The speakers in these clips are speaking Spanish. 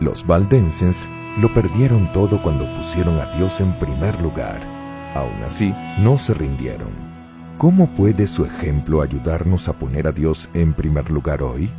Los valdenses lo perdieron todo cuando pusieron a Dios en primer lugar. Aún así, no se rindieron. ¿Cómo puede su ejemplo ayudarnos a poner a Dios en primer lugar hoy?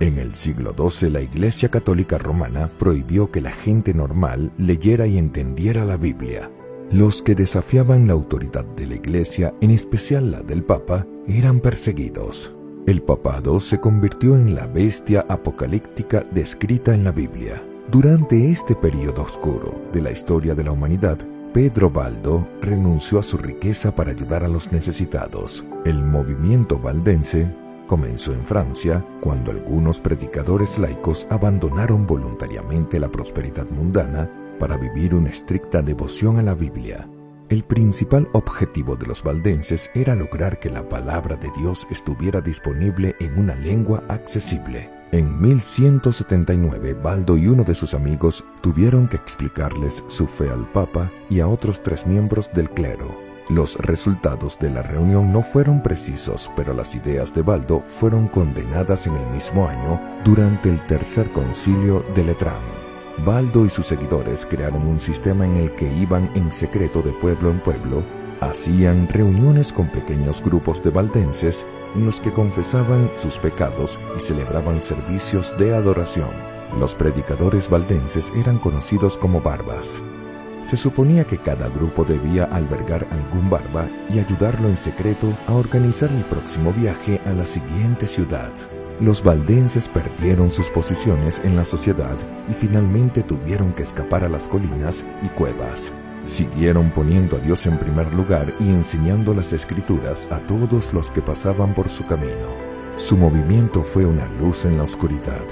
En el siglo XII la Iglesia Católica Romana prohibió que la gente normal leyera y entendiera la Biblia. Los que desafiaban la autoridad de la Iglesia, en especial la del Papa, eran perseguidos. El papado se convirtió en la bestia apocalíptica descrita en la Biblia. Durante este periodo oscuro de la historia de la humanidad, Pedro Baldo renunció a su riqueza para ayudar a los necesitados. El movimiento valdense comenzó en Francia cuando algunos predicadores laicos abandonaron voluntariamente la prosperidad mundana para vivir una estricta devoción a la Biblia. El principal objetivo de los valdenses era lograr que la palabra de Dios estuviera disponible en una lengua accesible. En 1179, Baldo y uno de sus amigos tuvieron que explicarles su fe al Papa y a otros tres miembros del clero. Los resultados de la reunión no fueron precisos, pero las ideas de Baldo fueron condenadas en el mismo año durante el tercer concilio de Letrán. Baldo y sus seguidores crearon un sistema en el que iban en secreto de pueblo en pueblo, hacían reuniones con pequeños grupos de valdenses en los que confesaban sus pecados y celebraban servicios de adoración. Los predicadores valdenses eran conocidos como barbas. Se suponía que cada grupo debía albergar algún barba y ayudarlo en secreto a organizar el próximo viaje a la siguiente ciudad. Los valdenses perdieron sus posiciones en la sociedad y finalmente tuvieron que escapar a las colinas y cuevas. Siguieron poniendo a Dios en primer lugar y enseñando las escrituras a todos los que pasaban por su camino. Su movimiento fue una luz en la oscuridad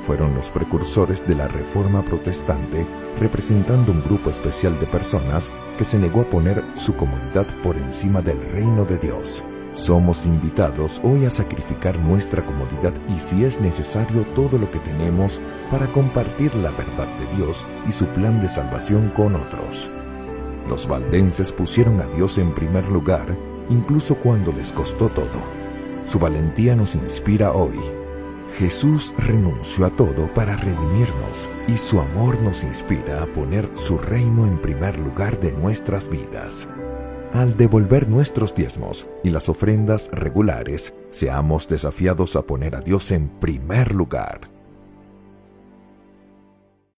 fueron los precursores de la Reforma Protestante, representando un grupo especial de personas que se negó a poner su comunidad por encima del reino de Dios. Somos invitados hoy a sacrificar nuestra comodidad y si es necesario todo lo que tenemos para compartir la verdad de Dios y su plan de salvación con otros. Los valdenses pusieron a Dios en primer lugar, incluso cuando les costó todo. Su valentía nos inspira hoy Jesús renunció a todo para redimirnos y su amor nos inspira a poner su reino en primer lugar de nuestras vidas. Al devolver nuestros diezmos y las ofrendas regulares, seamos desafiados a poner a Dios en primer lugar.